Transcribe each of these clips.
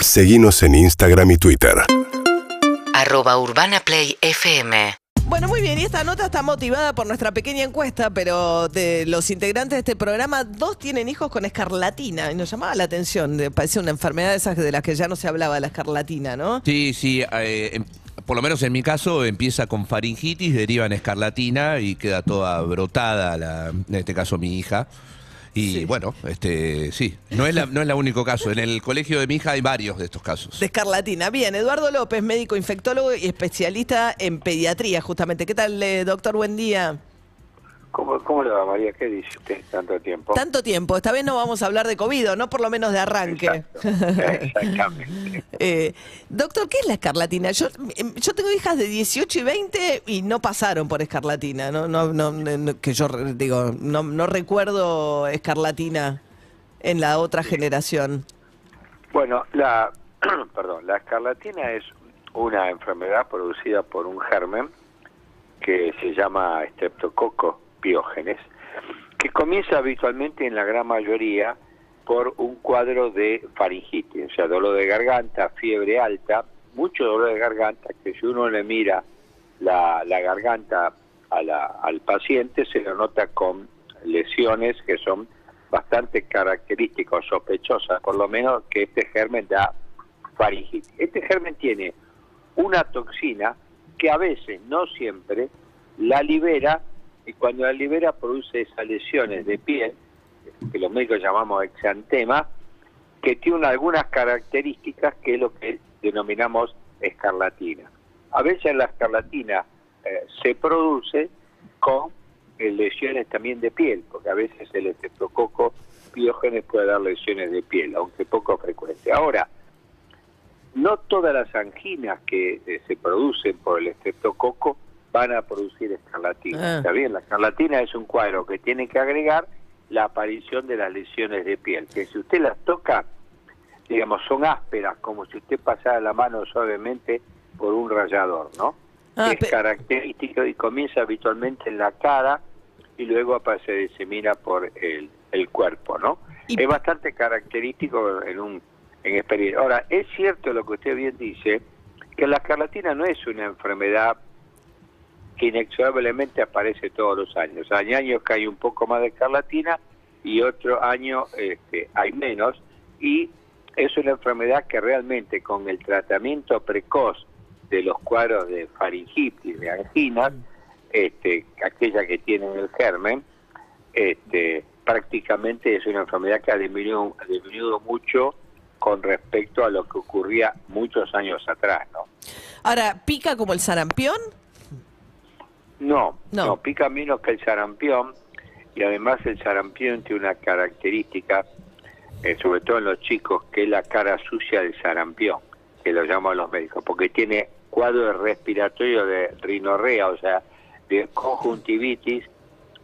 Seguimos en Instagram y Twitter. Arroba Urbana Play FM. Bueno, muy bien, y esta nota está motivada por nuestra pequeña encuesta, pero de los integrantes de este programa, dos tienen hijos con escarlatina, y nos llamaba la atención, parece una enfermedad de esas de las que ya no se hablaba, la escarlatina, ¿no? Sí, sí. eh, em- por lo menos en mi caso empieza con faringitis, deriva en escarlatina y queda toda brotada, la, en este caso mi hija. Y Sí. bueno, este sí, no es, la, no es el único caso. En el colegio de mi hija hay varios de estos casos. De escarlatina. Bien, Eduardo López, médico infectólogo y especialista en pediatría, justamente. ¿Qué tal, eh, doctor? Buen día. ¿Cómo, ¿Cómo le va, María? ¿Qué dice usted tanto tiempo? Tanto tiempo, esta vez no vamos a hablar de COVID, no por lo menos de arranque. Exactamente. Eh, doctor, ¿qué es la escarlatina? Yo, em, yo tengo hijas de 18 y 20 y no pasaron por escarlatina, ¿no? no, no, no, que yo digo, no, no recuerdo escarlatina en la otra generación. Bueno, la, perdón, la escarlatina es una enfermedad producida por un germen que se llama Streptococcus piógenes, que comienza habitualmente en la gran mayoría por un cuadro de faringitis, o sea, dolor de garganta, fiebre alta, mucho dolor de garganta, que si uno le mira la, la garganta a la- al paciente, se lo nota con lesiones que son bastante características, sospechosas, por lo menos que este germen da faringitis. Este germen tiene una toxina que a veces, no siempre, la libera y cuando la libera produce esas lesiones de piel, que los médicos llamamos exantema, que tiene algunas características que es lo que denominamos escarlatina. A veces la escarlatina eh, se produce con eh, lesiones también de piel, porque a veces el estreptococo piógenes puede dar lesiones de piel, aunque poco frecuente. Ahora, no todas las anginas que eh, se producen por el estreptococo van a producir escarlatina. Ah. Está bien, la escarlatina es un cuadro que tiene que agregar la aparición de las lesiones de piel, que si usted las toca, digamos, son ásperas, como si usted pasara la mano suavemente por un rallador, ¿no? Ah, es característico y comienza habitualmente en la cara y luego se disemina por el, el cuerpo, ¿no? Y- Es bastante característico en un en experiencia. Ahora, es cierto lo que usted bien dice, que la escarlatina no es una enfermedad que inexorablemente aparece todos los años. Hay años que hay un poco más de escarlatina y otro año este, hay menos y es una enfermedad que realmente con el tratamiento precoz de los cuadros de faringitis, de anginas, este, aquella que tienen el germen, este, prácticamente es una enfermedad que ha disminuido, ha disminuido mucho con respecto a lo que ocurría muchos años atrás, ¿no? Ahora, ¿pica como el sarampión? No, No. no, pica menos que el sarampión y además el sarampión tiene una característica, eh, sobre todo en los chicos, que es la cara sucia del sarampión, que lo llaman los médicos, porque tiene cuadro respiratorio de rinorrea, o sea, de conjuntivitis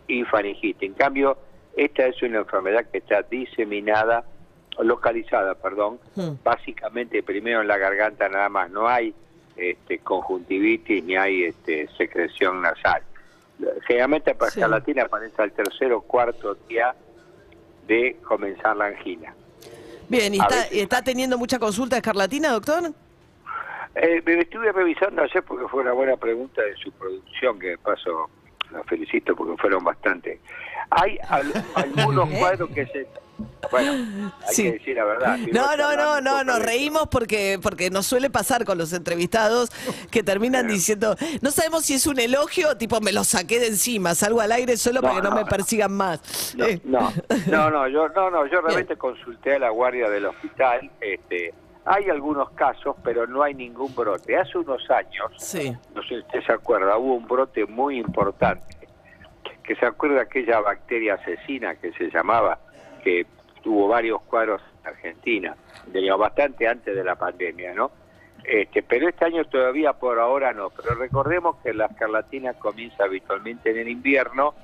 y faringitis. En cambio, esta es una enfermedad que está diseminada, localizada, perdón, Hmm. básicamente primero en la garganta nada más, no hay este, conjuntivitis ni hay este, secreción nasal. Generalmente para Sí. escarlatina aparece al tercer o cuarto día de comenzar la angina. Bien, ¿y está, veces- está teniendo mucha consulta de escarlatina, doctor? Eh, me estuve revisando ayer porque fue una buena pregunta de su producción, que de paso la felicito porque fueron bastante. Hay al- algunos cuadros que se... Bueno, hay Sí. que decir la verdad. No, Estuvimos no, no, no, poco nos reímos porque, porque nos suele pasar con los entrevistados que terminan diciendo, no sabemos si es un elogio, tipo me lo saqué de encima, salgo al aire solo No, para que no, no, me no. persigan más. No, Eh, no, no, no, yo, no, no, yo realmente consulté a la guardia del hospital. Este, hay algunos casos, pero no hay ningún brote. Hace unos años, Sí. no sé si usted se acuerda, hubo un brote muy importante. Que se acuerda aquella bacteria asesina que se llamaba, que tuvo varios cuadros en Argentina, digamos, bastante antes de la pandemia, ¿no? Este, pero este año todavía por ahora no. Pero recordemos que la escarlatina comienza habitualmente en el invierno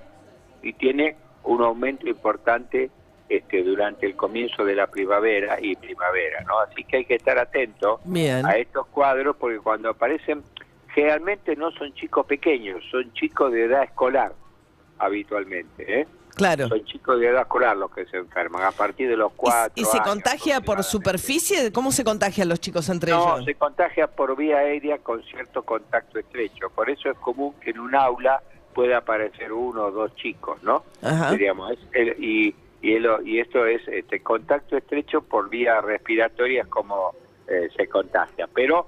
y tiene un aumento importante este, durante el comienzo de la primavera y primavera, ¿no? Así que hay que estar atento Bien. a estos cuadros porque cuando aparecen, generalmente no son chicos pequeños, son chicos de edad escolar habitualmente, ¿eh? Claro. Son chicos de edad escolar los que se enferman, a partir de los ¿Y, cuatro y se años contagia por superficie? ¿Cómo se contagian los chicos entre No, ellos? se contagia por vía aérea con cierto contacto estrecho. Por eso es común que en un aula pueda aparecer uno o dos chicos, ¿no? Ajá. Diríamos, es el- y, y, el- y esto es este contacto estrecho por vía respiratoria es como eh, se contagia. Pero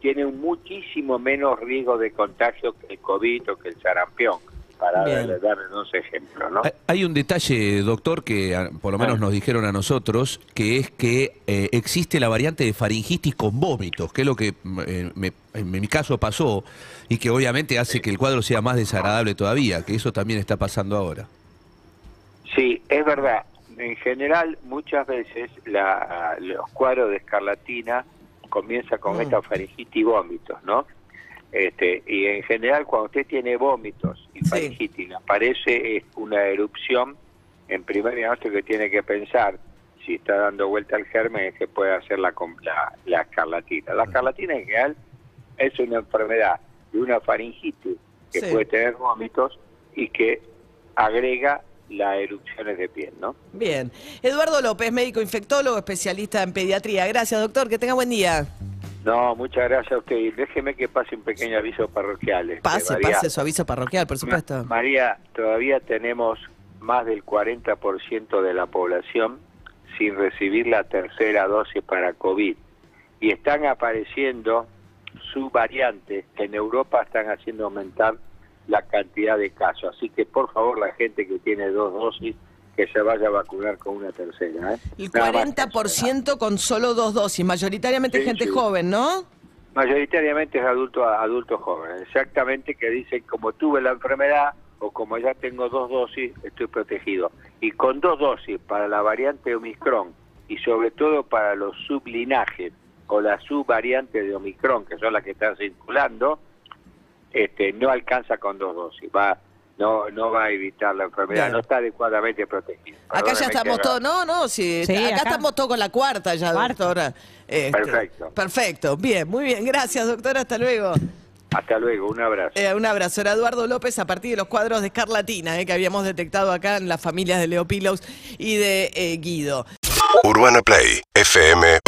tiene un muchísimo menos riesgo de contagio que el COVID o que el sarampión, para darle, darle dos ejemplos, ¿no? Hay- un detalle, doctor, que ah, por lo menos Ah. nos dijeron a nosotros, que es que eh, existe la variante de faringitis con vómitos, que es lo que eh, me- en mi caso pasó y que obviamente hace que el cuadro sea más desagradable todavía, que eso también está pasando ahora. Sí, es verdad. En general, muchas veces la- los cuadros de escarlatina comienza con Mm. esta faringitis y vómitos, ¿no? Este, y en general, cuando usted tiene vómitos y Sí. faringitis, le aparece una erupción, en primer diagnóstico que tiene que pensar si está dando vuelta al germen es que puede hacer la, la, la escarlatina. La escarlatina en general es una enfermedad de una faringitis que Sí. puede tener vómitos y que agrega las erupciones de piel, ¿no? Bien. Eduardo López, médico infectólogo, especialista en pediatría. Gracias, doctor. Que tenga buen día. No, muchas gracias a usted. Y déjeme que pase un pequeño aviso parroquial. este, Pase, María. pase su aviso parroquial, por supuesto. Ma- María, todavía tenemos más del 40% de la población sin recibir la tercera dosis para COVID. Y están apareciendo subvariantes que en Europa están haciendo aumentar la cantidad de casos. Así que por favor la gente que tiene dos dosis que se vaya a vacunar con una tercera. ¿eh? El Nada más. 40% con solo dos dosis, mayoritariamente Sí, gente sí. joven, ¿no? Mayoritariamente es adulto adultos jóvenes, exactamente que dicen como tuve la enfermedad o como ya tengo dos dosis estoy protegido. Y con dos dosis para la variante Omicron y sobre todo para los sublinajes o las subvariantes de Omicron que son las que están circulando, este no alcanza con dos dosis, va no no va a evitar la enfermedad, Bien. no está adecuadamente protegido. Acá ya estamos todos, no, no, sí, Sí, acá, acá. estamos todos con la cuarta ya, Cuarta. doctora. Este, Perfecto. Perfecto, bien, muy bien, gracias, doctora, hasta luego. Hasta luego, un abrazo. Eh, un abrazo. Era Eduardo López a partir de los cuadros de escarlatina eh, que habíamos detectado acá en las familias de Leo Pilos y de eh, Guido. Urbana Play fm.com